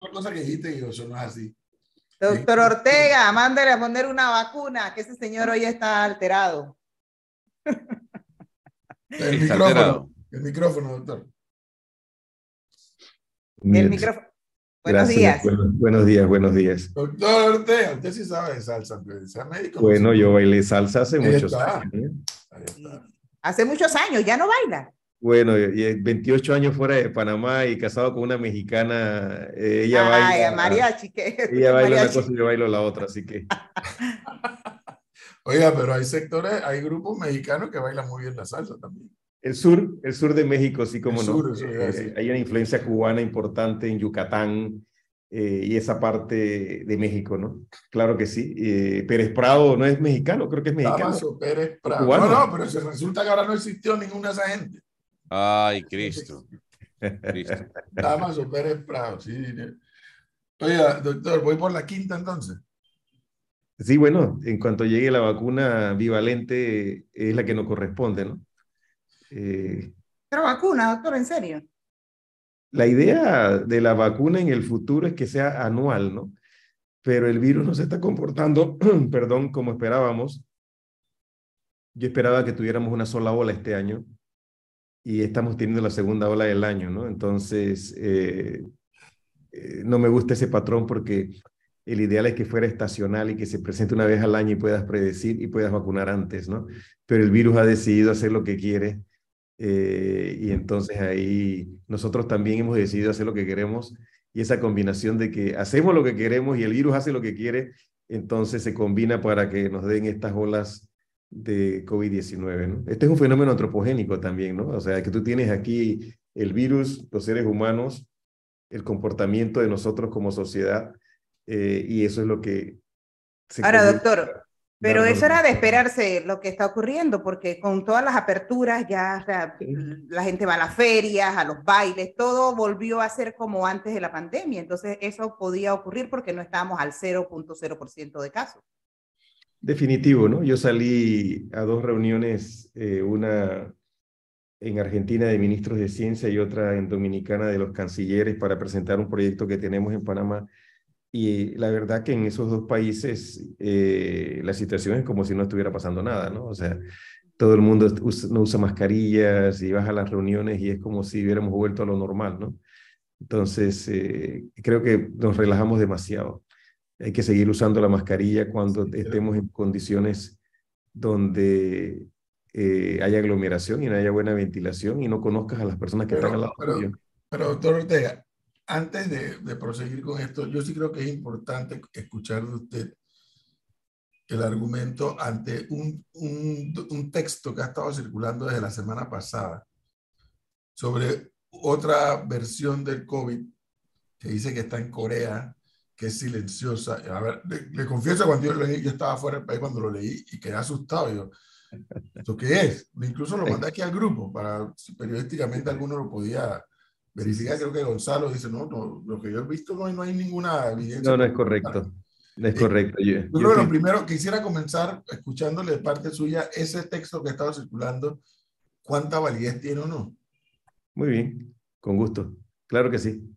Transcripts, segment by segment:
Una cosa que dijiste y eso no es así. Doctor Ortega, mándale a poner una vacuna, que ese señor hoy está alterado. El micrófono, el micrófono, doctor. El micrófono. Buenos días. Buenos, días, buenos días. Doctor Ortega, usted sí sabe de salsa, sea médico. Bueno, yo bailé salsa hace muchos años. ¿eh? Hace muchos años, ya no baila. Bueno, 28 años fuera de Panamá y casado con una mexicana, eh, ella Ay, baila. Mariachi, Ella baila una cosa y yo bailo la otra, así que. Oiga, pero hay sectores, hay grupos mexicanos que bailan muy bien la salsa también. El sur, el sur de México, sí como no. Eh, hay una influencia cubana importante en Yucatán eh, y esa parte de México, ¿no? Claro que sí. Pérez Prado no es mexicano, creo que es mexicano. Damaso Pérez Prado. No, no, pero resulta que ahora no existió ninguna de esa gente. Ay, Cristo. Cristo. Damaso Pérez Prado, sí. Oiga, doctor, voy por la quinta entonces. Sí, bueno, en cuanto llegue la vacuna bivalente es la que nos corresponde, ¿no? Eh, Pero vacuna, doctor, en serio. La idea de la vacuna en el futuro es que sea anual, ¿no? Pero el virus no se está comportando, perdón, como esperábamos. Yo esperaba que tuviéramos una sola ola este año y estamos teniendo la segunda ola del año, ¿no? Entonces, eh, eh, no me gusta ese patrón porque el ideal es que fuera estacional y que se presente una vez al año y puedas predecir y puedas vacunar antes, ¿no? Pero el virus ha decidido hacer lo que quiere eh, y entonces ahí nosotros también hemos decidido hacer lo que queremos y esa combinación de que hacemos lo que queremos y el virus hace lo que quiere, entonces se combina para que nos den estas olas de COVID-19. ¿no? Este es un fenómeno antropogénico también, ¿no? O sea, que tú tienes aquí el virus, los seres humanos, el comportamiento de nosotros como sociedad, eh, y eso es lo que... Ahora, doctor, pero eso era de esperarse lo que está ocurriendo, porque con todas las aperturas ya la gente va a las ferias, a los bailes, todo volvió a ser como antes de la pandemia. Entonces eso podía ocurrir porque no estábamos al 0.0% de casos. Definitivo, ¿no? Yo salí a dos reuniones, eh, una en Argentina de ministros de ciencia y otra en Dominicana de los cancilleres para presentar un proyecto que tenemos en Panamá. Y la verdad que en esos dos países eh, la situación es como si no estuviera pasando nada, ¿no? O sea, todo el mundo no usa mascarillas y vas a las reuniones y es como si hubiéramos vuelto a lo normal, ¿no? Entonces, eh, creo que nos relajamos demasiado hay que seguir usando la mascarilla cuando estemos en condiciones donde eh, haya aglomeración y no haya buena ventilación y no conozcas a las personas que están al lado pero, pero, doctor Ortega, antes de, de, proseguir con esto, yo sí creo que es importante escuchar de usted el argumento ante un, un, un texto que ha estado circulando desde la semana pasada sobre otra versión del COVID que dice que está en Corea que es silenciosa. A ver, le, confieso cuando yo lo leí, yo estaba fuera del país cuando lo leí y quedé asustado. Yo, ¿esto qué es? Incluso lo mandé aquí al grupo para si periodísticamente alguno lo podía verificar. Creo que Gonzalo dice, no, no lo que yo he visto no hay, no hay ninguna evidencia. No, no es correcto. No es eh, correcto. Yo, yo creo que lo primero, quisiera comenzar escuchándole de parte suya ese texto que ha estado circulando, ¿cuánta validez tiene o no? Muy bien, con gusto. Claro que sí.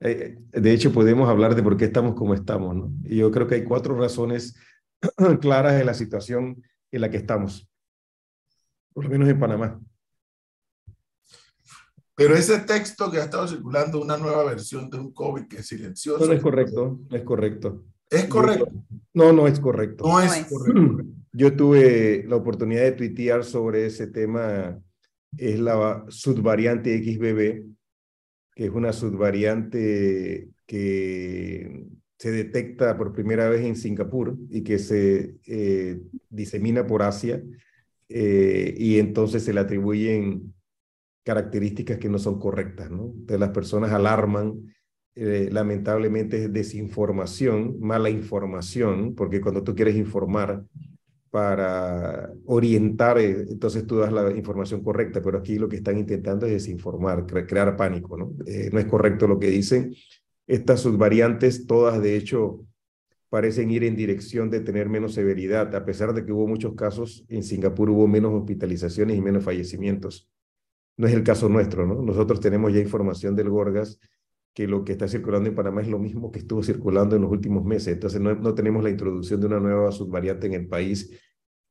Eh, de hecho, podemos hablar de por qué estamos como estamos, ¿no? Y yo creo que hay cuatro razones claras de la situación en la que estamos, por lo menos en Panamá. Pero ese texto que ha estado circulando, una nueva versión de un COVID que es silencioso. No, es correcto, no es correcto. ¿Es correcto? no, no es correcto. No es correcto. Yo tuve la oportunidad de tuitear sobre ese tema, es la subvariante XBB, que es una subvariante que se detecta por primera vez en Singapur y que se eh, disemina por Asia eh, y entonces se le atribuyen características que no son correctas, ¿no? Entonces las personas alarman, eh, lamentablemente es desinformación, mala información, porque cuando tú quieres informar para orientar, eh, entonces tú das la información correcta, pero aquí lo que están intentando es desinformar, crear pánico, ¿no? Eh, no es correcto lo que dicen. Estas subvariantes, todas de hecho, parecen ir en dirección de tener menos severidad, a pesar de que hubo muchos casos, en Singapur hubo menos hospitalizaciones y menos fallecimientos. No es el caso nuestro, ¿no? Nosotros tenemos ya información del Gorgas que lo que está circulando en Panamá es lo mismo que estuvo circulando en los últimos meses. Entonces no, no tenemos la introducción de una nueva subvariante en el país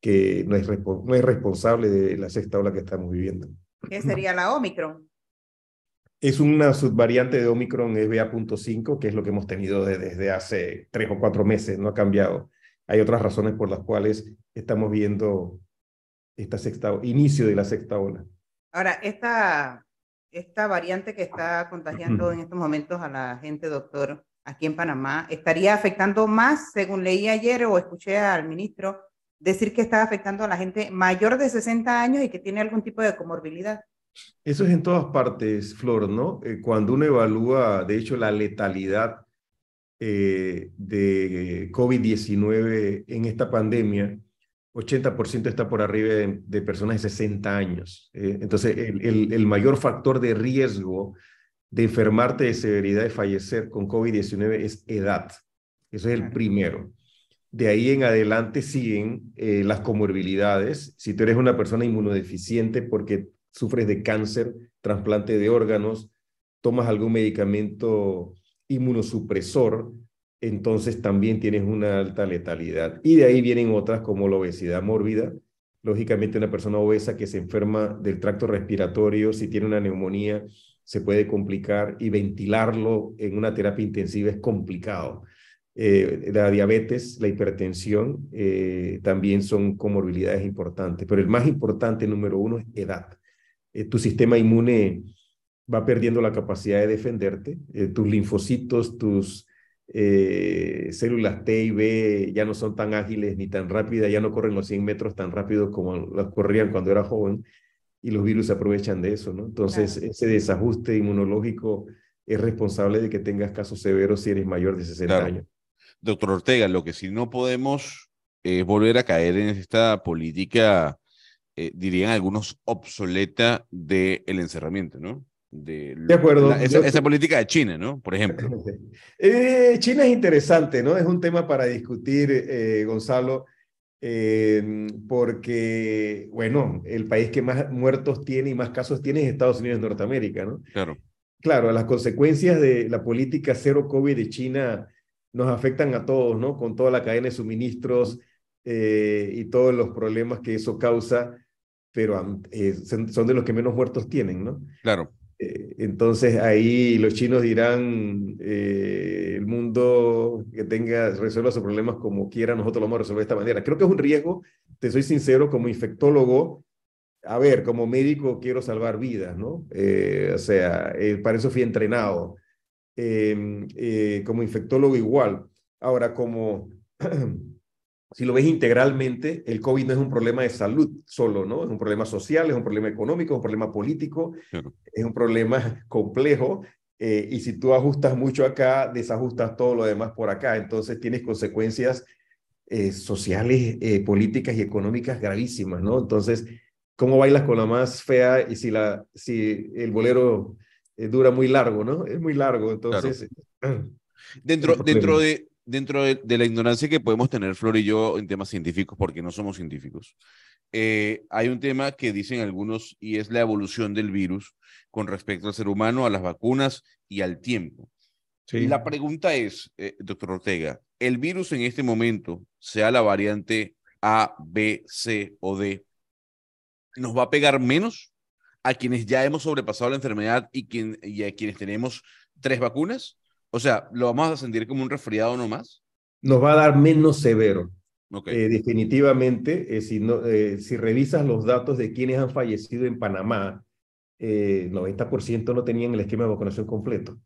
que no es, no es responsable de la sexta ola que estamos viviendo. ¿Qué sería la Omicron? Es una subvariante de Omicron SBA.5, que es lo que hemos tenido desde hace tres o cuatro meses, no ha cambiado. Hay otras razones por las cuales estamos viendo esta sexta, inicio de la sexta ola. Ahora, esta, esta variante que está contagiando en estos momentos a la gente, doctor, aquí en Panamá, ¿estaría afectando más, según leí ayer o escuché al ministro, decir que está afectando a la gente mayor de 60 años y que tiene algún tipo de comorbilidad? Eso es en todas partes, Flor, ¿no? Eh, cuando uno evalúa, de hecho, la letalidad eh, de COVID-19 en esta pandemia, 80% está por arriba de, personas de 60 años. Eh, entonces, el, el, mayor factor de riesgo de enfermarte de severidad de fallecer con COVID-19 es edad. Eso es el primero. De ahí en adelante siguen eh, las comorbilidades. Si tú eres una persona inmunodeficiente porque sufres de cáncer, trasplante de órganos, tomas algún medicamento inmunosupresor, entonces también tienes una alta letalidad. Y de ahí vienen otras como la obesidad mórbida. Lógicamente una persona obesa que se enferma del tracto respiratorio, si tiene una neumonía, se puede complicar y ventilarlo en una terapia intensiva es complicado. Eh, la diabetes, la hipertensión eh, también son comorbilidades importantes, pero el más importante, número uno, es edad. Eh, tu sistema inmune va perdiendo la capacidad de defenderte, tus linfocitos, tus eh, células T y B ya no son tan ágiles ni tan rápidas, ya no corren los 100 metros tan rápido como las corrían cuando era joven y los virus se aprovechan de eso, ¿no? Entonces, ese desajuste inmunológico es responsable de que tengas casos severos si eres mayor de 60 años. Doctor Ortega, lo que sí no podemos es volver a caer en esta política, eh, dirían algunos, obsoleta del encerramiento, ¿no? De, acuerdo. esa, política de China, ¿no? Por ejemplo. Eh, China es interesante, ¿no? Es un tema para discutir, eh, Gonzalo, em, porque, bueno, el país que más muertos tiene y más casos tiene es Estados Unidos de Norteamérica, ¿no? Claro. Claro, las consecuencias de la política cero COVID de China nos afectan a todos, ¿no? Con toda la cadena de suministros eh, y todos los problemas que eso causa, pero son de los que menos muertos tienen, ¿no? Claro. Eh, entonces ahí los chinos dirán, eh, el mundo que tenga, resuelva sus problemas como quiera, nosotros lo vamos a resolver de esta manera. Creo que es un riesgo, te soy sincero, como infectólogo, a ver, como médico quiero salvar vidas, ¿no? Eh, o sea, para eso fui entrenado. Em, como infectólogo igual. Ahora, como si lo ves integralmente, el COVID no es un problema de salud solo, ¿no? Es un problema social, es un problema económico, es un problema político, es un problema complejo. Eh, y si tú ajustas mucho acá, desajustas todo lo demás por acá. Entonces tienes consecuencias eh, sociales, eh, políticas y económicas gravísimas, ¿no? Entonces, ¿cómo bailas con la más fea y si, la, si el bolero dura muy largo, ¿no? Es muy largo, entonces... Dentro, dentro, de, dentro de, la ignorancia que podemos tener Flor y yo en temas científicos, porque no somos científicos, eh, hay un tema que dicen algunos y es la evolución del virus con respecto al ser humano, a las vacunas y al tiempo. La pregunta es, eh, doctor Ortega, ¿el virus en este momento, sea la variante A, B, C o D, nos va a pegar menos a quienes ya hemos sobrepasado la enfermedad y, quien, y a quienes tenemos tres vacunas? O sea, ¿lo vamos a sentir como un resfriado nomás? Nos va a dar menos severo. Eh, definitivamente, eh, si, no, eh, si revisas los datos de quienes han fallecido en Panamá, el 90% no tenían el esquema de vacunación completo.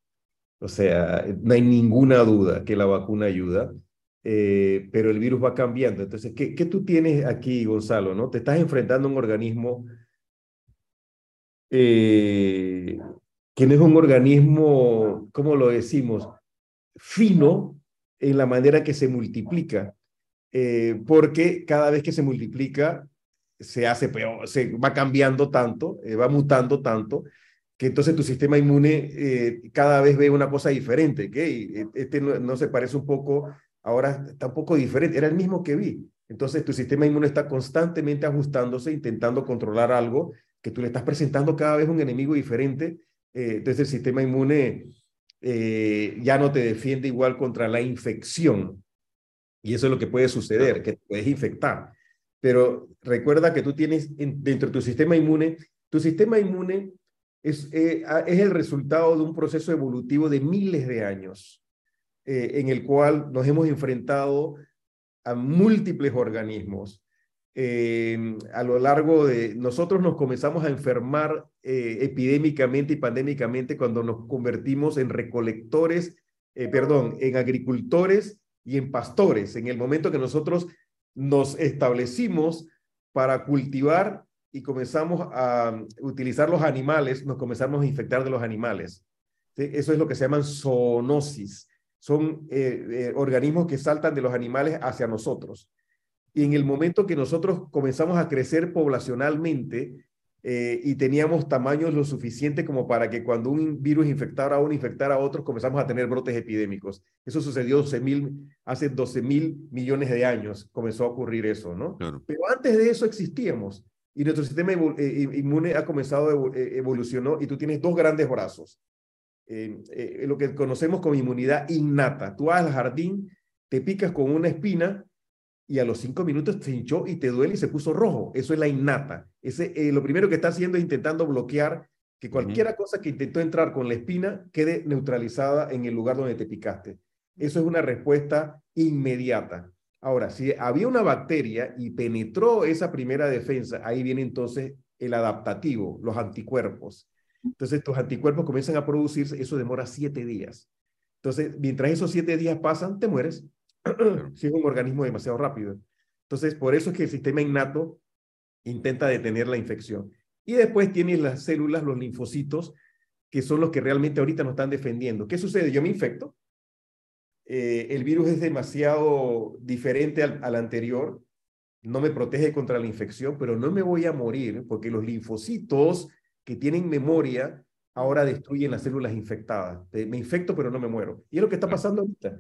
O sea, no hay ninguna duda que la vacuna ayuda, pero el virus va cambiando. Entonces, ¿qué, ¿qué, tú tienes aquí, Gonzalo? ¿no? Te estás enfrentando a un organismo que no es un organismo, ¿cómo lo decimos? Fino en la manera que se multiplica, eh, porque cada vez que se multiplica se hace peor, se va cambiando tanto, eh, va mutando tanto, que entonces tu sistema inmune eh, cada vez ve una cosa diferente, que este no, se parece un poco, ahora está un poco diferente, era el mismo que vi. Entonces tu sistema inmune está constantemente ajustándose, intentando controlar algo que tú le estás presentando cada vez un enemigo diferente eh, entonces el sistema inmune eh, ya no te defiende igual contra la infección. Y eso es lo que puede suceder, que te puedes infectar. Pero recuerda que tú tienes dentro de tu sistema inmune, tu sistema inmune es, eh, es el resultado de un proceso evolutivo de miles de años, eh, en el cual nos hemos enfrentado a múltiples organismos. A lo largo de, nosotros nos comenzamos a enfermar eh, epidémicamente y pandémicamente cuando nos convertimos en recolectores, perdón, en agricultores y en pastores, en el momento que nosotros nos establecimos para cultivar y comenzamos a utilizar los animales, nos comenzamos a infectar de los animales. Eso es lo que se llaman zoonosis. Son eh, eh, organismos que saltan de los animales hacia nosotros. Y en el momento que nosotros comenzamos a crecer poblacionalmente eh, y teníamos tamaños lo suficiente como para que cuando un virus infectara a uno, infectara a otros, comenzamos a tener brotes epidémicos. Eso sucedió hace 12 mil millones de años, comenzó a ocurrir eso, ¿no? Pero antes de eso existíamos y nuestro sistema eh, inmune ha comenzado, eh, evolucionó y tú tienes dos grandes brazos. Eh, lo que conocemos como inmunidad innata. Tú vas al jardín, te picas con una espina y a los cinco minutos te hinchó y te duele y se puso rojo. Eso es la innata. Ese, lo primero que está haciendo es intentando bloquear que cualquier cosa que intentó entrar con la espina quede neutralizada en el lugar donde te picaste. Eso es una respuesta inmediata. Ahora, si había una bacteria y penetró esa primera defensa, ahí viene entonces el adaptativo, los anticuerpos. Entonces, tus anticuerpos comienzan a producirse, eso demora siete días. Entonces, mientras esos siete días pasan, te mueres. Si es un organismo demasiado rápido. Entonces, por eso es que el sistema innato intenta detener la infección. Y después tienes las células, los linfocitos, que son los que realmente ahorita nos están defendiendo. ¿Qué sucede? Yo me infecto, eh, el virus es demasiado diferente al, anterior, no me protege contra la infección, pero no me voy a morir porque los linfocitos que tienen memoria ahora destruyen las células infectadas. Me infecto, pero no me muero. Y es lo que está pasando ahorita.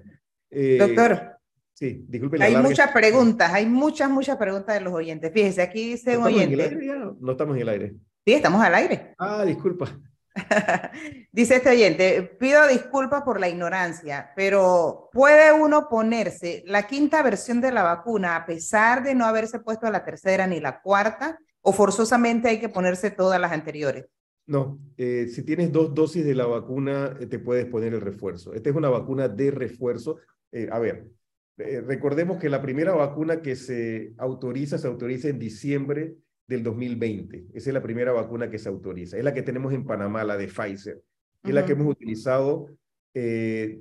Eh, Doctor. Sí, disculpe. Hay muchas preguntas, hay muchas, muchas preguntas de los oyentes. Fíjese, aquí dice un oyente. No estamos en el aire. Sí, estamos al aire. Ah, disculpa. Dice este oyente, pido disculpas por la ignorancia, pero ¿puede uno ponerse la quinta versión de la vacuna a pesar de no haberse puesto la tercera ni la cuarta? ¿O forzosamente hay que ponerse todas las anteriores? No, eh, si tienes dos dosis de la vacuna, eh, te puedes poner el refuerzo. Esta es una vacuna de refuerzo. Eh, a ver, recordemos que la primera vacuna que se autoriza, se autoriza en diciembre del 2020. Esa es la primera vacuna que se autoriza. Es la que tenemos en Panamá, la de Pfizer. Es la que hemos utilizado. Eh,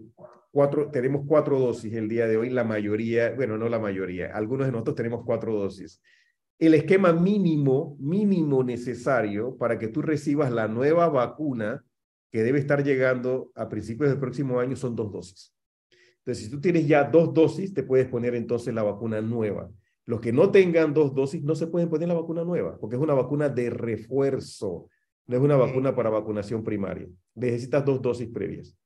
cuatro, tenemos cuatro dosis el día de hoy. La mayoría, bueno, no la mayoría, algunos de nosotros tenemos cuatro dosis. El esquema mínimo, mínimo necesario para que tú recibas la nueva vacuna que debe estar llegando a principios del próximo año son dos dosis. Entonces, si tú tienes ya dos dosis, te puedes poner entonces la vacuna nueva. Los que no tengan dos dosis no se pueden poner la vacuna nueva, porque es una vacuna de refuerzo, no es una vacuna para vacunación primaria. Necesitas dos dosis previas.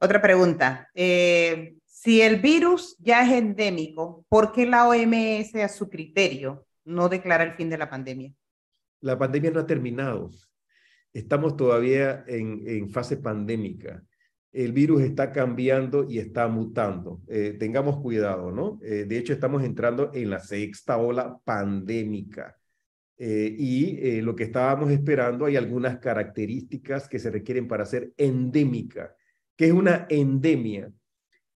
Otra pregunta. Eh, si el virus ya es endémico, ¿por qué la OMS a su criterio no declara el fin de la pandemia? La pandemia no ha terminado. Estamos todavía en, en fase pandémica el virus está cambiando y está mutando. Eh, tengamos cuidado, ¿no? Eh, de hecho, estamos entrando en la sexta ola pandémica. Eh, y lo que estábamos esperando, hay algunas características que se requieren para ser endémica. ¿Qué es una endemia?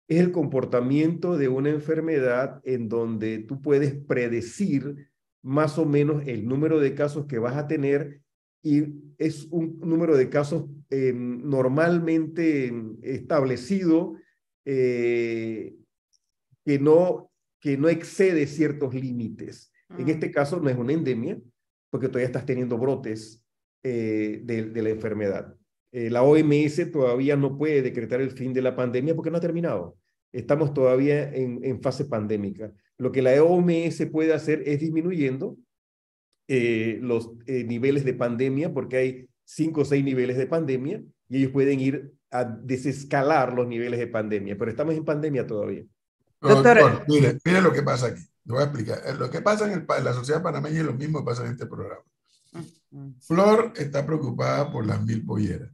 Es el comportamiento de una enfermedad en donde tú puedes predecir más o menos el número de casos que vas a tener y es un número de casos eh, normalmente establecido eh, que, no, que no excede ciertos límites. En este mm. caso no es una endemia, porque todavía estás teniendo brotes eh, de, la enfermedad. la OMS todavía no puede decretar el fin de la pandemia porque no ha terminado. Estamos todavía en, en fase pandémica. Lo que la OMS puede hacer es disminuyendo eh, los eh, niveles de pandemia, porque hay cinco o seis niveles de pandemia, y ellos pueden ir a desescalar los niveles de pandemia, pero estamos en pandemia todavía. Doctor, mire, mire lo que pasa aquí. Le voy a explicar. Eh, lo que pasa en, el, la sociedad panameña es lo mismo que pasa en este programa. Flor está preocupada por las mil polleras.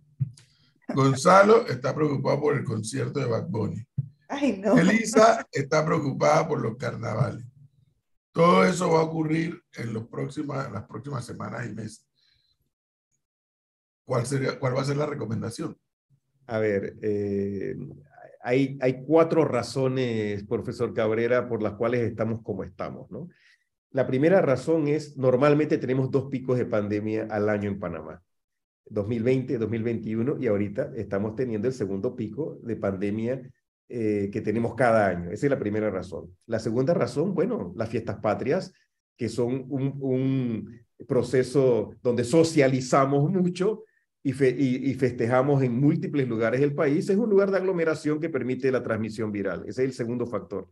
Gonzalo está preocupado por el concierto de Bad Bunny. Elisa está preocupada por los carnavales. Todo eso va a ocurrir en, las próximas semanas y meses. ¿Cuál, sería, ¿Cuál va a ser la recomendación? A ver, eh, hay, hay cuatro razones, profesor Cabrera, por las cuales estamos como estamos, ¿no? La primera razón es, normalmente tenemos dos picos de pandemia al año en Panamá. 2020, 2021 y ahorita estamos teniendo el segundo pico de pandemia eh, que tenemos cada año. Esa es la primera razón. La segunda razón, bueno, las fiestas patrias, que son un, un proceso donde socializamos mucho y, y, festejamos en múltiples lugares del país, es un lugar de aglomeración que permite la transmisión viral. Ese es el segundo factor.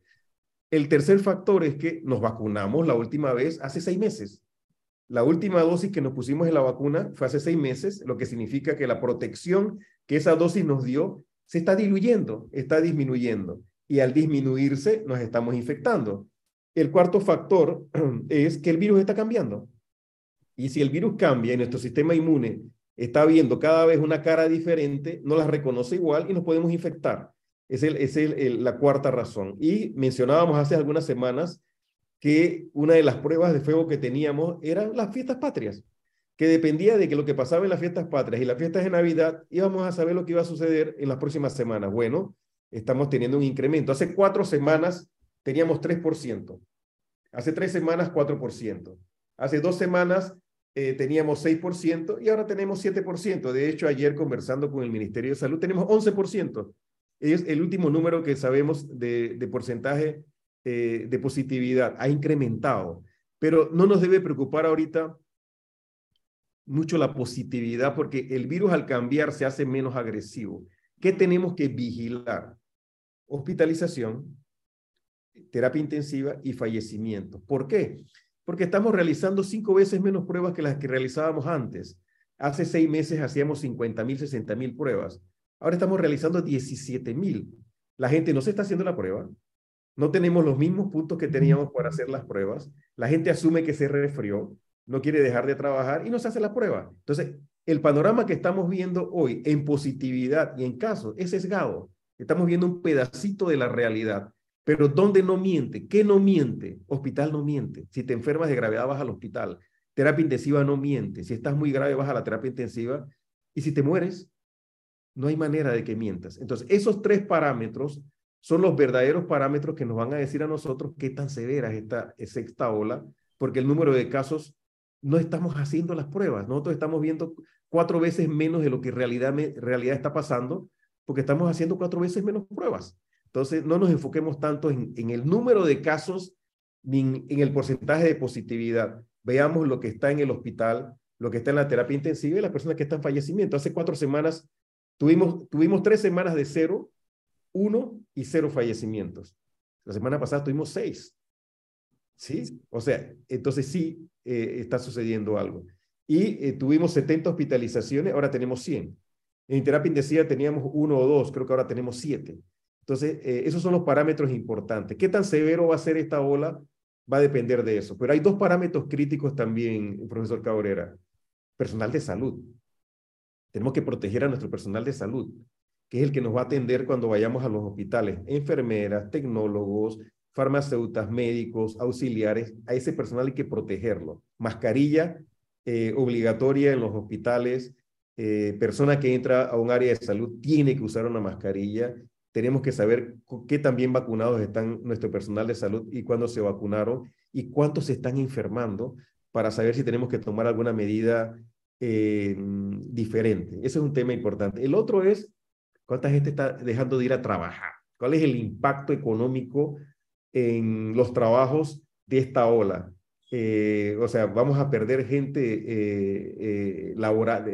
El tercer factor es que nos vacunamos la última vez hace seis meses. La última dosis que nos pusimos en la vacuna fue hace seis meses, lo que significa que la protección que esa dosis nos dio se está diluyendo, está disminuyendo. Y al disminuirse, nos estamos infectando. El cuarto factor es que el virus está cambiando. Y si el virus cambia y nuestro sistema inmune está viendo cada vez una cara diferente, no las reconoce igual y nos podemos infectar. Es, el, es el, la cuarta razón. Y mencionábamos hace algunas semanas que una de las pruebas de fuego que teníamos eran las fiestas patrias, que dependía de que lo que pasaba en las fiestas patrias y las fiestas de Navidad, íbamos a saber lo que iba a suceder en las próximas semanas. Bueno, estamos teniendo un incremento. Hace cuatro semanas teníamos 3%. Hace tres semanas, 4%. Hace dos semanas eh, teníamos 6% y ahora tenemos 7%. De hecho, ayer conversando con el Ministerio de Salud, tenemos 11%. Es el último número que sabemos de, porcentaje eh, de positividad. Ha incrementado. Pero no nos debe preocupar ahorita mucho la positividad porque el virus al cambiar se hace menos agresivo. ¿Qué tenemos que vigilar? Hospitalización, terapia intensiva y fallecimiento. ¿Por qué? porque estamos realizando cinco veces menos pruebas que las que realizábamos antes. Hace seis meses hacíamos 50 mil, 60 mil pruebas. Ahora estamos realizando 17 mil. La gente no se está haciendo la prueba. No tenemos los mismos puntos que teníamos para hacer las pruebas. La gente asume que se resfrió, no quiere dejar de trabajar y no se hace la prueba. Entonces, el panorama que estamos viendo hoy en positividad y en casos es sesgado. Estamos viendo un pedacito de la realidad. Pero ¿dónde no miente? ¿Qué no miente? Hospital no miente. Si te enfermas de gravedad, vas al hospital. Terapia intensiva no miente. Si estás muy grave, vas a la terapia intensiva. Y si te mueres, no hay manera de que mientas. Entonces, esos tres parámetros son los verdaderos parámetros que nos van a decir a nosotros qué tan severa es esta sexta ola, porque el número de casos no estamos haciendo las pruebas. Nosotros estamos viendo cuatro veces menos de lo que realidad, realidad está pasando, porque estamos haciendo cuatro veces menos pruebas. Entonces, no nos enfoquemos tanto en, el número de casos ni en, el porcentaje de positividad. Veamos lo que está en el hospital, lo que está en la terapia intensiva y las personas que están en fallecimiento. Hace cuatro semanas tuvimos, tuvimos tres semanas de cero, uno y cero fallecimientos. La semana pasada tuvimos seis. ¿Sí? O sea, entonces sí eh, está sucediendo algo. Y eh, tuvimos 70 hospitalizaciones, ahora tenemos 100. En terapia intensiva teníamos uno o dos, creo que ahora tenemos siete. Entonces, eh, esos son los parámetros importantes. ¿Qué tan severo va a ser esta ola? Va a depender de eso. Pero hay dos parámetros críticos también, profesor Cabrera. Personal de salud. Tenemos que proteger a nuestro personal de salud, que es el que nos va a atender cuando vayamos a los hospitales. Enfermeras, tecnólogos, farmacéutas, médicos, auxiliares. A ese personal hay que protegerlo. Mascarilla eh, obligatoria en los hospitales. Eh, persona que entra a un área de salud tiene que usar una mascarilla tenemos que saber qué tan bien vacunados están nuestro personal de salud y cuándo se vacunaron y cuántos se están enfermando para saber si tenemos que tomar alguna medida eh, diferente. Ese es un tema importante. El otro es cuánta gente está dejando de ir a trabajar. ¿Cuál es el impacto económico en los trabajos de esta ola? Eh, o sea, vamos a perder gente eh, laborando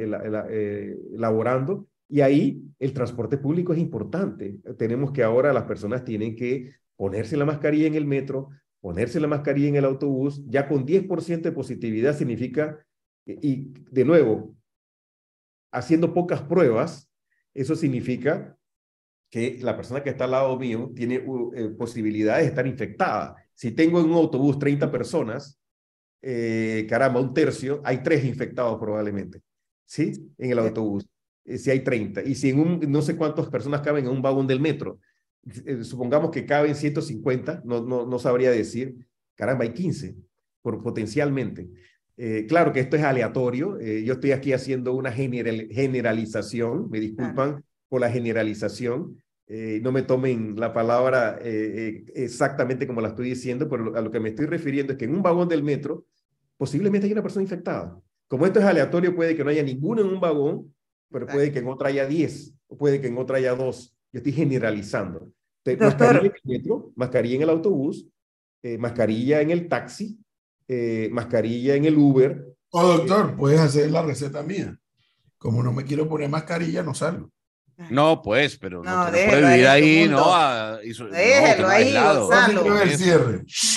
y ahí el transporte público es importante. Tenemos que ahora las personas tienen que ponerse la mascarilla en el metro, ponerse la mascarilla en el autobús, ya con 10% de positividad significa, y de nuevo, haciendo pocas pruebas, eso significa que la persona que está al lado mío tiene uh, eh, posibilidades de estar infectada. Si tengo en un autobús 30 personas, eh, caramba, un tercio, hay tres infectados probablemente, ¿sí? En el autobús. eh, si hay 30. Y si en un, no sé cuántas personas caben en un vagón del metro, eh, supongamos que caben 150, no, no, no sabría decir, caramba, hay 15 por, potencialmente. Eh, claro que esto es aleatorio, yo estoy aquí haciendo una general, generalización, me disculpan por la generalización, no me tomen la palabra exactamente como la estoy diciendo, pero a lo que me estoy refiriendo es que en un vagón del metro posiblemente hay una persona infectada. Como esto es aleatorio, puede que no haya ninguno en un vagón, pero puede que en otra haya 10, o puede que en otra haya 2. Yo estoy generalizando. mascarilla en el metro, mascarilla en el autobús, eh, mascarilla en el taxi, eh, mascarilla en el Uber. O oh, doctor, puedes hacer la receta mía. Como no me quiero poner mascarilla, no salgo. No, pues, pero no, puede vivir ahí, ¿no? Déjelo ahí, Gonzalo.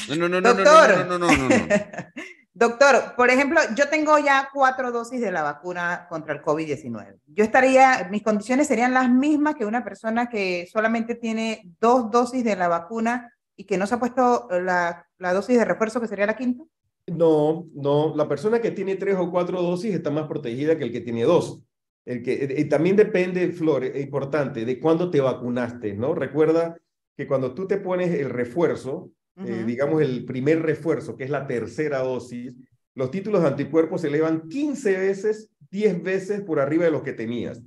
No, no, no, Doctor. no, Doctor, por ejemplo, yo tengo ya cuatro dosis de la vacuna contra el COVID-19. Yo estaría, mis condiciones serían las mismas que una persona que solamente tiene dos dosis de la vacuna y que no se ha puesto la, la dosis de refuerzo, que sería la quinta. No, no, la persona que tiene tres o cuatro dosis está más protegida que el que tiene dos. El que, y también depende, Flor, es importante, de cuándo te vacunaste, ¿no? Recuerda que cuando tú te pones el refuerzo, eh, digamos, el primer refuerzo, que es la tercera dosis, los títulos de anticuerpos se elevan 15 veces, 10 veces por arriba de los que tenías.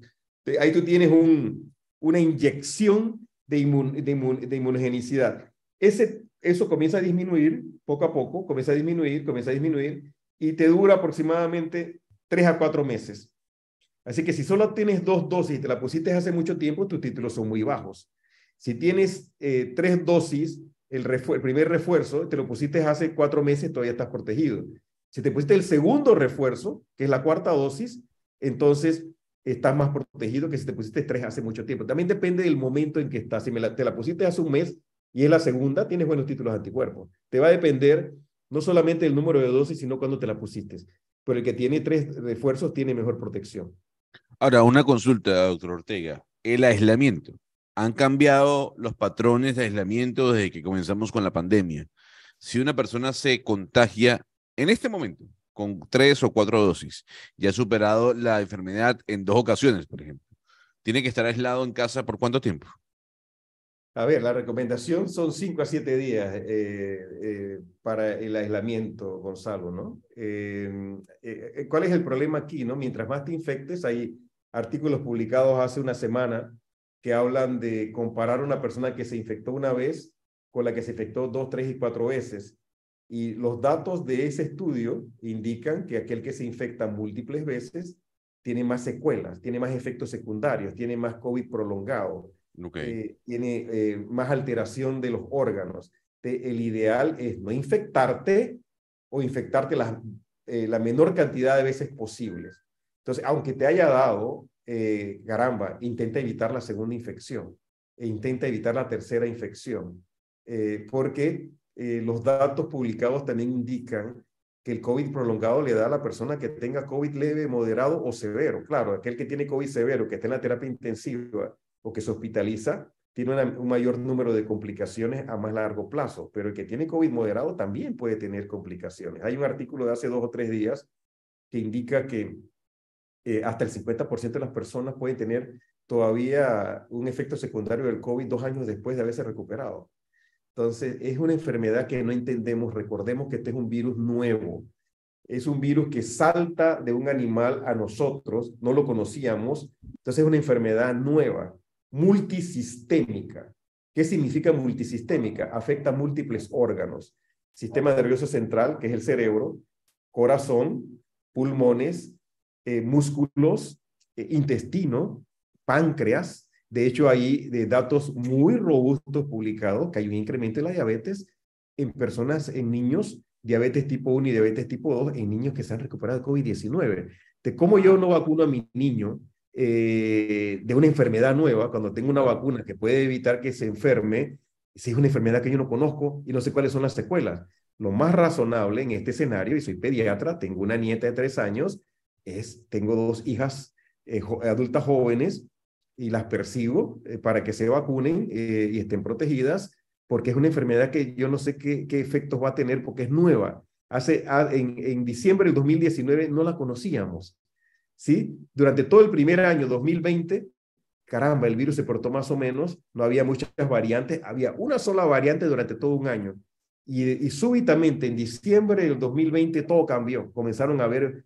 Ahí tú tienes un, una inyección de, de, inmunogenicidad. Ese, eso comienza a disminuir poco a poco, comienza a disminuir, comienza a disminuir, y te dura aproximadamente 3 a 4 meses. Así que si solo tienes dos dosis y te la pusiste hace mucho tiempo, tus títulos son muy bajos. Si tienes eh, tres dosis, el, primer refuerzo, te lo pusiste hace cuatro meses, todavía estás protegido. Si te pusiste el segundo refuerzo, que es la cuarta dosis, entonces estás más protegido que si te pusiste tres hace mucho tiempo. También depende del momento en que estás. Si me te la pusiste hace un mes y es la segunda, tienes buenos títulos de anticuerpos. Te va a depender no solamente del número de dosis, sino cuando te la pusiste. Pero el que tiene tres refuerzos tiene mejor protección. Ahora, una consulta, doctor Ortega. El aislamiento han cambiado los patrones de aislamiento desde que comenzamos con la pandemia. Si una persona se contagia en este momento con tres o cuatro dosis y ha superado la enfermedad en dos ocasiones, por ejemplo, ¿tiene que estar aislado en casa por cuánto tiempo? A ver, la recomendación son cinco a siete días eh, eh, para el aislamiento, Gonzalo, ¿no? Eh, ¿Cuál es el problema aquí, no? Mientras más te infectes, hay artículos publicados hace una semana que hablan de comparar una persona que se infectó una vez con la que se infectó dos, tres y cuatro veces. Y los datos de ese estudio indican que aquel que se infecta múltiples veces tiene más secuelas, tiene más efectos secundarios, tiene más COVID prolongado, eh, tiene eh, más alteración de los órganos. el ideal es no infectarte o infectarte eh, la menor cantidad de veces posibles. Entonces, aunque te haya dado eh, caramba, intenta evitar la segunda infección e intenta evitar la tercera infección, eh, porque eh, los datos publicados también indican que el COVID prolongado le da a la persona que tenga COVID leve, moderado o severo. Claro, aquel que tiene COVID severo, que está en la terapia intensiva o que se hospitaliza, tiene un mayor número de complicaciones a más largo plazo, pero el que tiene COVID moderado también puede tener complicaciones. Hay un artículo de hace dos o tres días que indica que eh, hasta el 50% de las personas pueden tener todavía un efecto secundario del COVID dos años después de haberse recuperado. Entonces, es una enfermedad que no entendemos. Recordemos que este es un virus nuevo. Es un virus que salta de un animal a nosotros, no lo conocíamos. Entonces, es una enfermedad nueva, multisistémica. ¿Qué significa multisistémica? Afecta múltiples órganos. Sistema nervioso central, que es el cerebro, corazón, pulmones, eh, músculos, eh, intestino, páncreas. De hecho, hay de datos muy robustos publicados que hay un incremento de la diabetes en personas, en niños, diabetes tipo 1 y diabetes tipo 2, en niños que se han recuperado de COVID-19. De cómo yo no vacuno a mi niño eh, de una enfermedad nueva, cuando tengo una vacuna que puede evitar que se enferme, si es una enfermedad que yo no conozco y no sé cuáles son las secuelas. Lo más razonable en este escenario, y soy pediatra, tengo una nieta de tres años, es, tengo dos hijas eh, adultas jóvenes y las persigo eh, para que se vacunen eh, y estén protegidas, porque es una enfermedad que yo no sé qué, efectos va a tener porque es nueva. Hace, ah, en, en diciembre del 2019 no la conocíamos. ¿sí? Durante todo el primer año, 2020, caramba, el virus se portó más o menos, no había muchas variantes, había una sola variante durante todo un año. Y, súbitamente, en diciembre del 2020, todo cambió. Comenzaron a ver,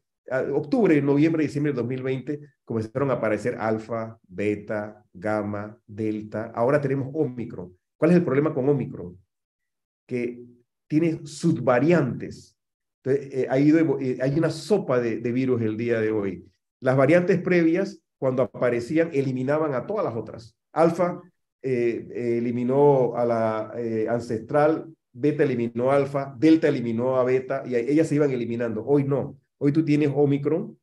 octubre, noviembre, diciembre del 2020, comenzaron a aparecer alfa, beta, gamma, delta. Ahora tenemos Omicron. ¿Cuál es el problema con Omicron? Que tiene subvariantes. Entonces, eh, eh, hay una sopa de, de virus el día de hoy. Las variantes previas, cuando aparecían, eliminaban a todas las otras. Alfa eh, eliminó a la ancestral, beta eliminó alfa, delta eliminó a beta, y ellas se iban eliminando. Hoy no. Hoy tú tienes Omicron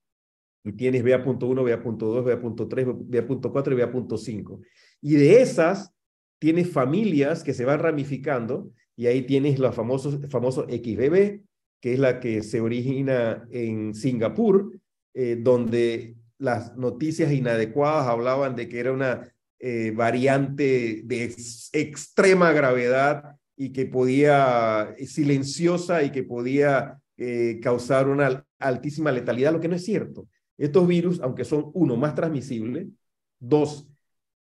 y tienes BA.1, BA.2, BA.3, BA.4 y BA.5. Y de esas, tienes familias que se van ramificando y ahí tienes los famosos, famosos XBB, que es la que se origina en Singapur, eh, donde las noticias inadecuadas hablaban de que era una eh, variante de extrema gravedad y que podía, eh, silenciosa y que podía causar una altísima letalidad, lo que no es cierto. Estos virus, aunque son, uno, más transmisibles, dos,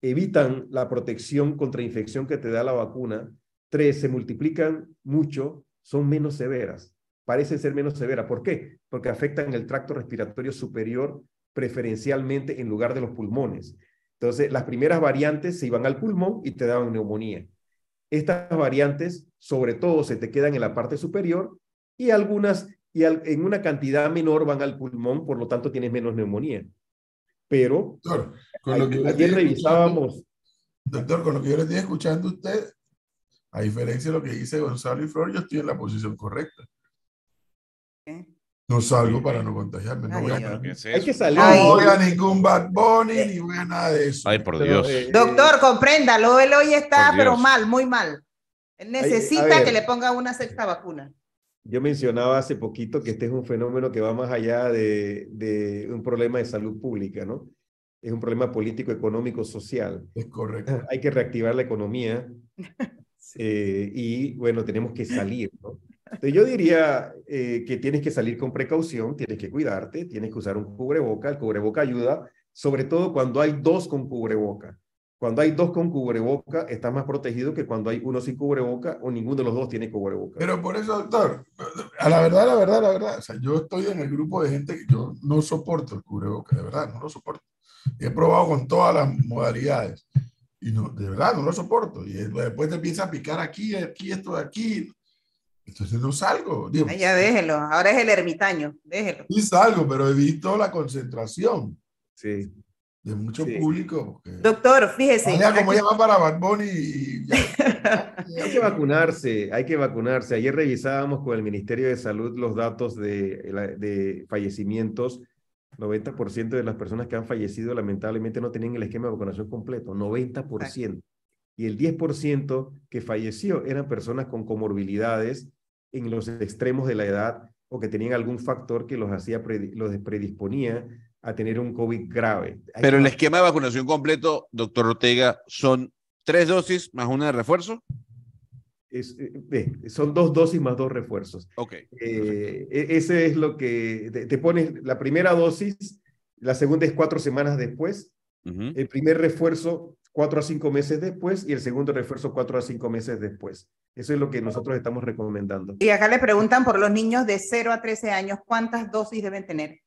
evitan la protección contra infección que te da la vacuna, tres, se multiplican mucho, son menos severas, parecen ser menos severas. ¿Por qué? Porque afectan el tracto respiratorio superior preferencialmente en lugar de los pulmones. Entonces, las primeras variantes se iban al pulmón y te daban neumonía. Estas variantes, sobre todo, se te quedan en la parte superior y algunas, y en una cantidad menor van al pulmón, por lo tanto tienes menos neumonía. Pero, doctor, con lo que ayer revisábamos. Doctor, con lo que yo le estoy escuchando a usted, a diferencia de lo que dice Gonzalo y Flor, yo estoy en la posición correcta. No salgo para no contagiarme. No voy a, Hay que salir. No voy a ningún Bad Bunny ni voy a nada de eso. Ay, por Dios. Eh, Doctor, compréndalo. Él hoy está, pero mal, muy mal. Él necesita que le ponga una sexta vacuna. Yo mencionaba hace poquito que este es un fenómeno que va más allá de, de un problema de salud pública, ¿no? Es un problema político, económico, social. Es correcto. Hay que reactivar la economía eh, y, bueno, tenemos que salir, ¿no? Entonces yo diría eh, que tienes que salir con precaución, tienes que cuidarte, tienes que usar un cubreboca, el cubreboca ayuda, sobre todo cuando hay dos con cubreboca. Cuando hay dos con cubreboca, estás más protegido que cuando hay uno sin cubreboca o ninguno de los dos tiene cubreboca. Pero por eso, doctor, a la verdad, la verdad, la verdad, o sea, yo estoy en el grupo de gente que yo no soporto el cubreboca, de verdad, no lo soporto. He probado con todas las modalidades y no, de verdad, no lo soporto. Y después te empieza a picar aquí, aquí, esto de aquí. Entonces no salgo. Digo, ya déjelo, ahora es el ermitaño, déjelo. Sí salgo, pero he visto la concentración. Sí de mucho público. Doctor, fíjese. Ya como llama para Bad Bunny y hay que vacunarse, hay que vacunarse. Ayer revisábamos con el Ministerio de Salud los datos de, de fallecimientos. 90% de las personas que han fallecido lamentablemente no tenían el esquema de vacunación completo, 90%. Y el 10% que falleció eran personas con comorbilidades en los extremos de la edad o que tenían algún factor que los hacía los predisponía a tener un COVID grave. Pero el esquema de vacunación completo, doctor Ortega, son tres dosis más una de refuerzo. Es, eh, son dos dosis más dos refuerzos. Ok. Eh, e, ese es lo que te, pones la primera dosis, la segunda es cuatro semanas después, el primer refuerzo cuatro a cinco meses después y el segundo refuerzo cuatro a cinco meses después. Eso es lo que nosotros estamos recomendando. Y acá le preguntan por los niños de 0 a 13 años, ¿cuántas dosis deben tener?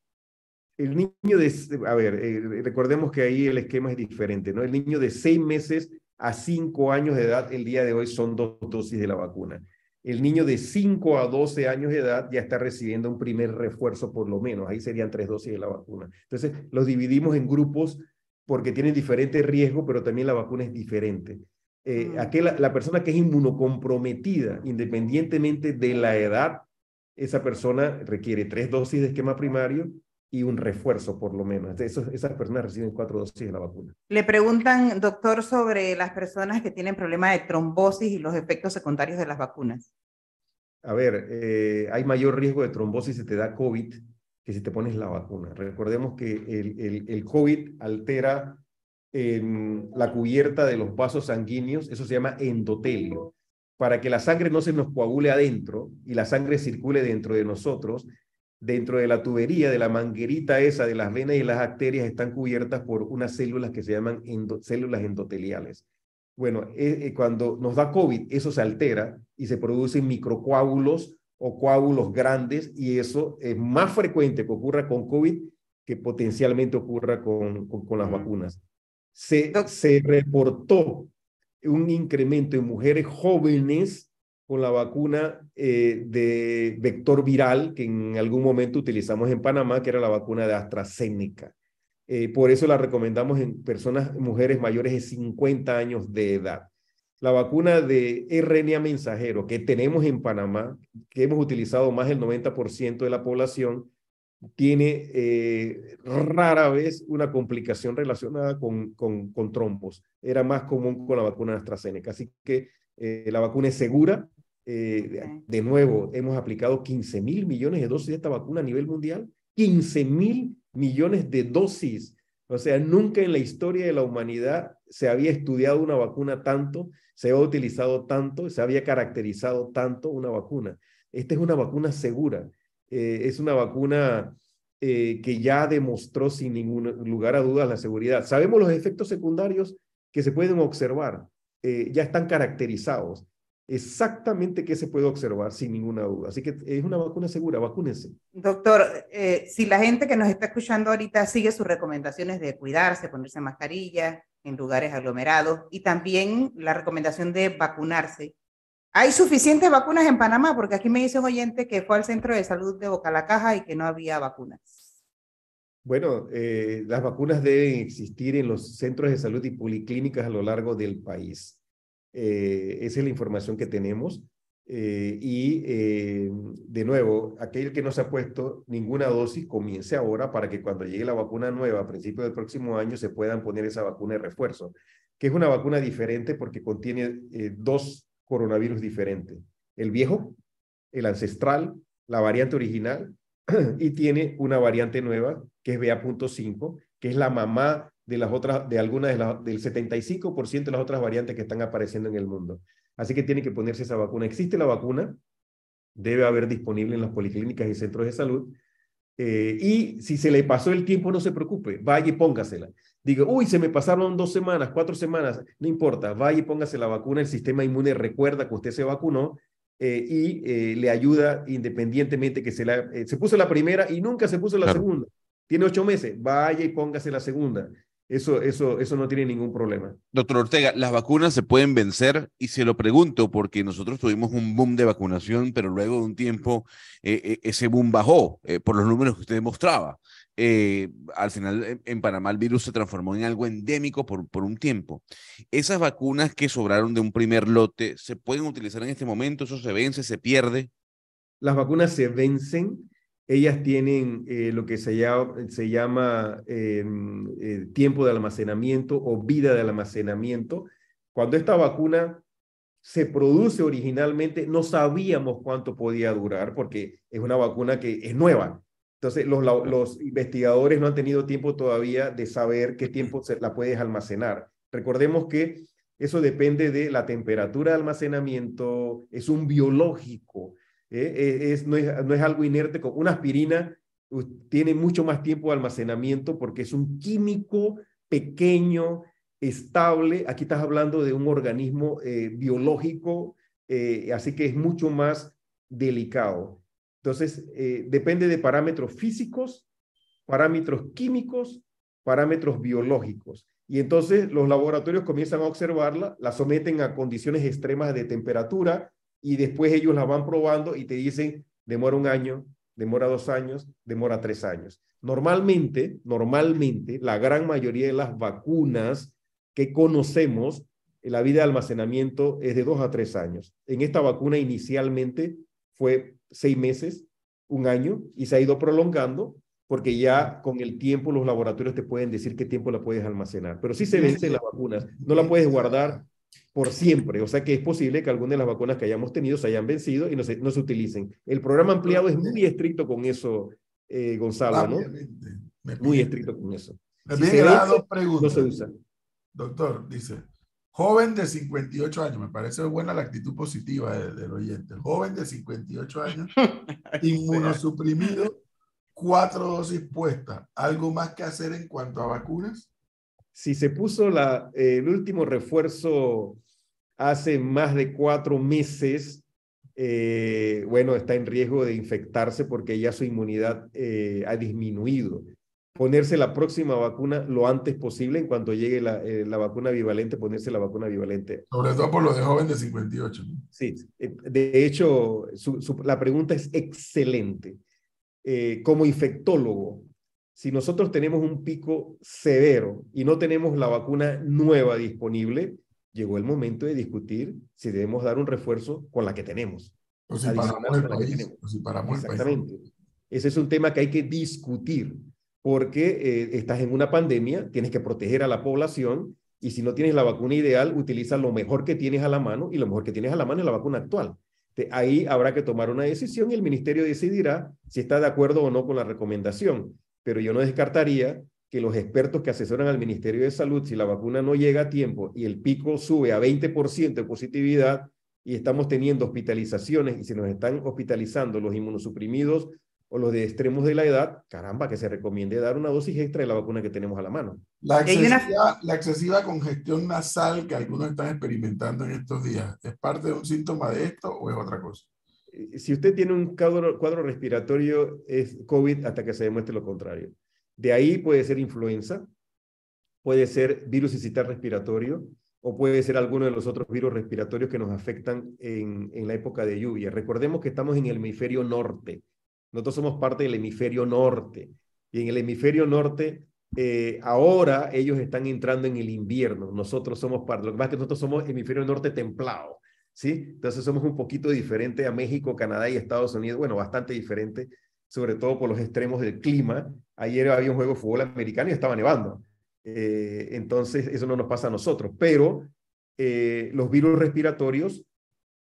El niño de, a ver, eh, recordemos que ahí el esquema es diferente, ¿no? El niño de seis meses a cinco años de edad, el día de hoy son dos dosis de la vacuna. El niño de 5 a 12 años de edad ya está recibiendo un primer refuerzo por lo menos, ahí serían tres dosis de la vacuna. Entonces, los dividimos en grupos porque tienen diferente riesgo, pero también la vacuna es diferente. Eh, aquella, la persona que es inmunocomprometida, independientemente de la edad, esa persona requiere tres dosis de esquema primario y un refuerzo por lo menos. esas personas reciben cuatro dosis de la vacuna. Le preguntan, doctor, sobre las personas que tienen problemas de trombosis y los efectos secundarios de las vacunas. A ver, eh, hay mayor riesgo de trombosis si te da COVID que si te pones la vacuna. Recordemos que el, el, el COVID altera en la cubierta de los vasos sanguíneos, eso se llama endotelio. Para que la sangre no se nos coagule adentro y la sangre circule dentro de nosotros, dentro de la tubería, de la manguerita esa, de las venas y las arterias, están cubiertas por unas células que se llaman células endoteliales. Bueno, eh, eh, cuando nos da COVID, eso se altera y se producen microcoágulos o coágulos grandes y eso es más frecuente que ocurra con COVID que potencialmente ocurra con, con, las vacunas. Se, se reportó un incremento en mujeres jóvenes con la vacuna eh, de vector viral que en algún momento utilizamos en Panamá, que era la vacuna de AstraZeneca. Eh, por eso la recomendamos en personas, mujeres mayores de 50 años de edad. La vacuna de RNA mensajero que tenemos en Panamá, que hemos utilizado más del 90% de la población, tiene eh, rara vez una complicación relacionada con, con, con, trombos. Era más común con la vacuna de AstraZeneca. Así que la vacuna es segura, eh, de nuevo, hemos aplicado 15 mil millones de dosis de esta vacuna a nivel mundial. 15 mil millones de dosis. O sea, nunca en la historia de la humanidad se había estudiado una vacuna tanto, se había utilizado tanto, se había caracterizado tanto una vacuna. Esta es una vacuna segura. Eh, es una vacuna eh, que ya demostró sin ningún lugar a dudas la seguridad. Sabemos los efectos secundarios que se pueden observar, ya están caracterizados exactamente qué se puede observar sin ninguna duda. Así que es una vacuna segura, vacúnense. Doctor, eh, si la gente que nos está escuchando ahorita sigue sus recomendaciones de cuidarse, ponerse mascarilla en lugares aglomerados y también la recomendación de vacunarse, ¿hay suficientes vacunas en Panamá? Porque aquí me dice un oyente que fue al centro de salud de Boca la Caja y que no había vacunas. Bueno, eh, las vacunas deben existir en los centros de salud y policlínicas a lo largo del país. Eh, esa es la información que tenemos. Eh, y eh, de nuevo, aquel que no se ha puesto ninguna dosis, comience ahora para que cuando llegue la vacuna nueva a principios del próximo año se puedan poner esa vacuna de refuerzo, que es una vacuna diferente porque contiene dos coronavirus diferentes. El viejo, el ancestral, la variante original, y tiene una variante nueva que es BA.5, que es la mamá de las otras, de algunas de las, del 75% de las otras variantes que están apareciendo en el mundo. Así que tiene que ponerse esa vacuna. Existe la vacuna, debe haber disponible en las policlínicas y centros de salud. Eh, y si se le pasó el tiempo, no se preocupe, vaya y póngasela. Diga, uy, se me pasaron dos semanas, cuatro semanas, no importa, vaya y póngase la vacuna. El sistema inmune recuerda que usted se vacunó eh, y eh, le ayuda independientemente que se, la, se puso la primera y nunca se puso la segunda. Tiene ocho meses, vaya y póngase la segunda. Eso, eso, eso no tiene ningún problema. Doctor Ortega, las vacunas se pueden vencer y se lo pregunto porque nosotros tuvimos un boom de vacunación, pero luego de un tiempo eh, eh, ese boom bajó eh, por los números que usted mostraba. al final en Panamá el virus se transformó en algo endémico por, por un tiempo. Esas vacunas que sobraron de un primer lote, ¿se pueden utilizar en este momento? ¿Eso se vence, se pierde? Las vacunas se vencen ellas tienen eh, lo que se llama, se llama em, eh, tiempo de almacenamiento o vida de almacenamiento. Cuando esta vacuna se produce originalmente, no sabíamos cuánto podía durar porque es una vacuna que es nueva. Entonces, los, los investigadores no han tenido tiempo todavía de saber qué tiempo se la puedes almacenar. Recordemos que eso depende de la temperatura de almacenamiento, es un biológico. ¿Eh? Eh, es, no, es, algo inerte. Una aspirina tiene mucho más tiempo de almacenamiento porque es un químico pequeño, estable. Aquí estás hablando de un organismo eh, biológico, así que es mucho más delicado. Entonces, depende de parámetros físicos, parámetros químicos, parámetros biológicos. Y entonces los laboratorios comienzan a observarla, la someten a condiciones extremas de temperatura, y después ellos la van probando y te dicen, demora un año, demora dos años, demora tres años. Normalmente, normalmente, la gran mayoría de las vacunas que conocemos, la vida de almacenamiento es de dos a tres años. En esta vacuna inicialmente fue seis meses, un año, y se ha ido prolongando porque ya con el tiempo los laboratorios te pueden decir qué tiempo la puedes almacenar. Pero sí se vencen las vacunas, no la puedes guardar por siempre. O sea que es posible que algunas de las vacunas que hayamos tenido se hayan vencido y no se, no se utilicen. El programa ampliado es muy estricto con eso, eh, Gonzalo, ¿no? Muy estricto con eso. Me si se dos preguntas. No se usa. Doctor, dice, joven de 58 años, me parece buena la actitud positiva del, oyente. Joven de 58 años, inmunosuprimido, cuatro dosis puestas, ¿algo más que hacer en cuanto a vacunas? Si se puso la, el último refuerzo hace más de cuatro meses, eh, bueno, está en riesgo de infectarse porque ya su inmunidad eh, ha disminuido. Ponerse la próxima vacuna lo antes posible, en cuanto llegue la, eh, la, vacuna bivalente, ponerse la vacuna bivalente. Sobre todo por lo de joven de 58. Sí, de hecho, su, su, la pregunta es excelente. como infectólogo, si nosotros tenemos un pico severo y no tenemos la vacuna nueva disponible, llegó el momento de discutir si debemos dar un refuerzo con la que tenemos. O si paramos el país. O si paramos Exactamente. El país. Ese es un tema que hay que discutir, porque eh, estás en una pandemia, tienes que proteger a la población y si no tienes la vacuna ideal, utiliza lo mejor que tienes a la mano y lo mejor que tienes a la mano es la vacuna actual. De ahí habrá que tomar una decisión y el ministerio decidirá si está de acuerdo o no con la recomendación. Pero yo no descartaría que los expertos que asesoran al Ministerio de Salud, si la vacuna no llega a tiempo y el pico sube a 20% de positividad y estamos teniendo hospitalizaciones y se nos están hospitalizando los inmunosuprimidos o los de extremos de la edad, caramba, que se recomiende dar una dosis extra de la vacuna que tenemos a la mano. La excesiva, la excesiva congestión nasal que algunos están experimentando en estos días, ¿es parte de un síntoma de esto o es otra cosa? Eh, si usted tiene un cuadro, respiratorio, es COVID hasta que se demuestre lo contrario. De ahí puede ser influenza, puede ser virus incital respiratorio o puede ser alguno de los otros virus respiratorios que nos afectan en, la época de lluvia. Recordemos que estamos en el hemisferio norte. Nosotros somos parte del hemisferio norte. Y en el hemisferio norte, eh, ahora ellos están entrando en el invierno. Nosotros somos parte. Lo que pasa que nosotros somos hemisferio norte templado. ¿Sí? Entonces somos un poquito diferente a México, Canadá y Estados Unidos. Bueno, bastante diferente sobre todo por los extremos del clima. Ayer había un juego de fútbol americano y estaba nevando. Eh, entonces, eso no nos pasa a nosotros. Pero eh, los virus respiratorios,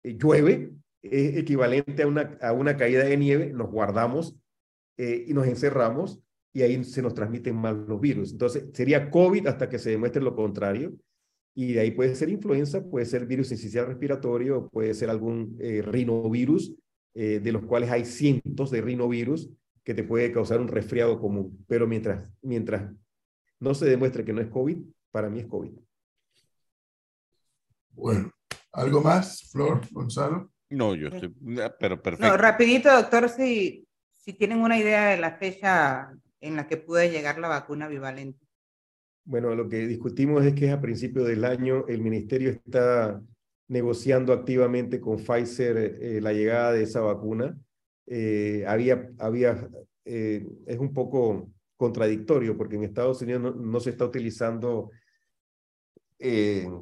eh, llueve, es equivalente a una, a una caída de nieve, nos guardamos y nos encerramos y ahí se nos transmiten más los virus. Entonces, sería COVID hasta que se demuestre lo contrario. Y de ahí puede ser influenza, puede ser virus esencial respiratorio, puede ser algún rinovirus, eh, de los cuales hay cientos de rinovirus que te puede causar un resfriado común. Pero mientras, mientras no se demuestre que no es COVID, para mí es COVID. Bueno, ¿algo más, Flor, Gonzalo? No, yo estoy, pero perfecto. No, rapidito, doctor, si, si tienen una idea de la fecha en la que puede llegar la vacuna bivalente. Bueno, lo que discutimos es que a principio del año, el ministerio está negociando activamente con Pfizer eh, la llegada de esa vacuna. Eh, había, había, eh, es un poco contradictorio porque en Estados Unidos no, se está utilizando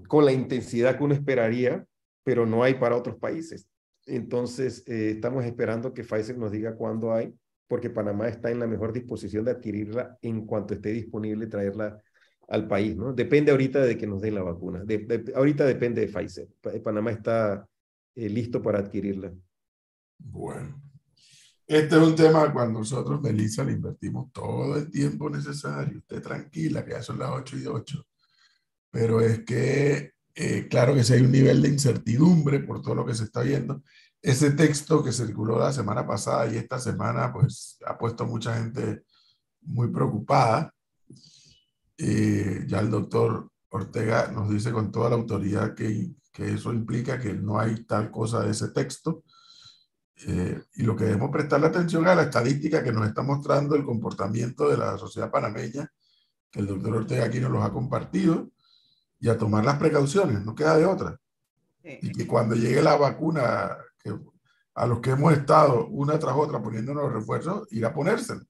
con la intensidad que uno esperaría, pero no hay para otros países. Entonces, estamos esperando que Pfizer nos diga cuándo hay, porque Panamá está en la mejor disposición de adquirirla en cuanto esté disponible, traerla al país, ¿no? Depende ahorita de que nos den la vacuna. De, ahorita depende de Pfizer. Panamá está eh, listo para adquirirla. Bueno. Este es un tema cuando nosotros, Melissa, le invertimos todo el tiempo necesario. Usted tranquila, que ya son las 8 y 8. Pero es que, eh, claro que si hay un nivel de incertidumbre por todo lo que se está viendo. Ese texto que circuló la semana pasada y esta semana, pues ha puesto mucha gente muy preocupada eh, ya el doctor Ortega nos dice con toda la autoridad que, que eso implica que no hay tal cosa de ese texto. Eh, y lo que debemos prestarle atención a la estadística que nos está mostrando el comportamiento de la sociedad panameña, que el doctor Ortega aquí nos los ha compartido, y a tomar las precauciones, no queda de otra. Y que cuando llegue la vacuna, que a los que hemos estado una tras otra poniéndonos refuerzos, ir a ponérselo.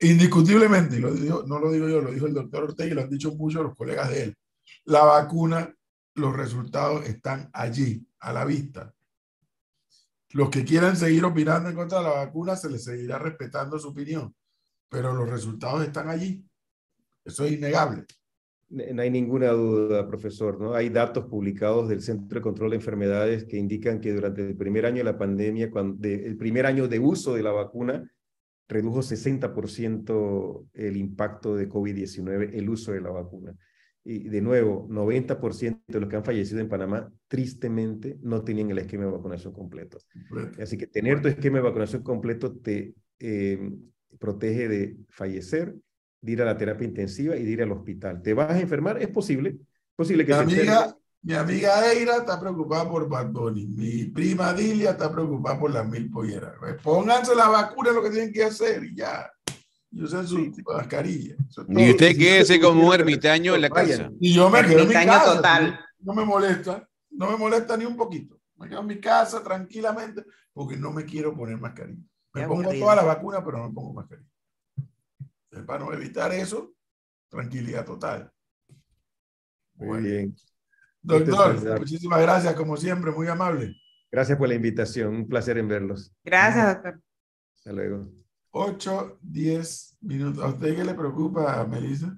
Indiscutiblemente, no lo digo yo, lo dijo el doctor Ortega y lo han dicho muchos los colegas de él, la vacuna, los resultados están allí, a la vista. Los que quieran seguir opinando en contra de la vacuna, se les seguirá respetando su opinión, pero los resultados están allí. Eso es innegable. No hay ninguna duda, profesor. ¿no? Hay datos publicados del Centro de Control de Enfermedades que indican que durante el primer año de la pandemia, cuando, el primer año de uso de la vacuna, redujo 60% el impacto de COVID-19, el uso de la vacuna. Y de nuevo, 90% de los que han fallecido en Panamá, tristemente, no tenían el esquema de vacunación completo. Así que tener tu esquema de vacunación completo te, eh, protege de fallecer, de ir a la terapia intensiva y de ir al hospital. ¿Te vas a enfermar? Es posible. posible que mi, amiga, mi amiga Eira está preocupada por Bad Bunny. Mi prima Dilia está preocupada por las mil polleras. Pues pónganse la vacuna, lo que tienen que hacer y ya. Y usen su mascarilla. Y usted quédese como un ermitaño en la casa. Y yo me quedo en mi casa. Total. No me molesta. No me molesta ni un poquito. Me quedo en mi casa tranquilamente porque no me quiero poner mascarilla. Me pongo toda la vacuna, pero no me pongo mascarilla. Para no evitar eso, tranquilidad total. Muy bien. Doctor, muchísimas gracias, como siempre, muy amable. Gracias por la invitación, un placer en verlos. Gracias, doctor. Hasta luego. 8, 10 minutos. ¿A usted qué le preocupa, Melissa?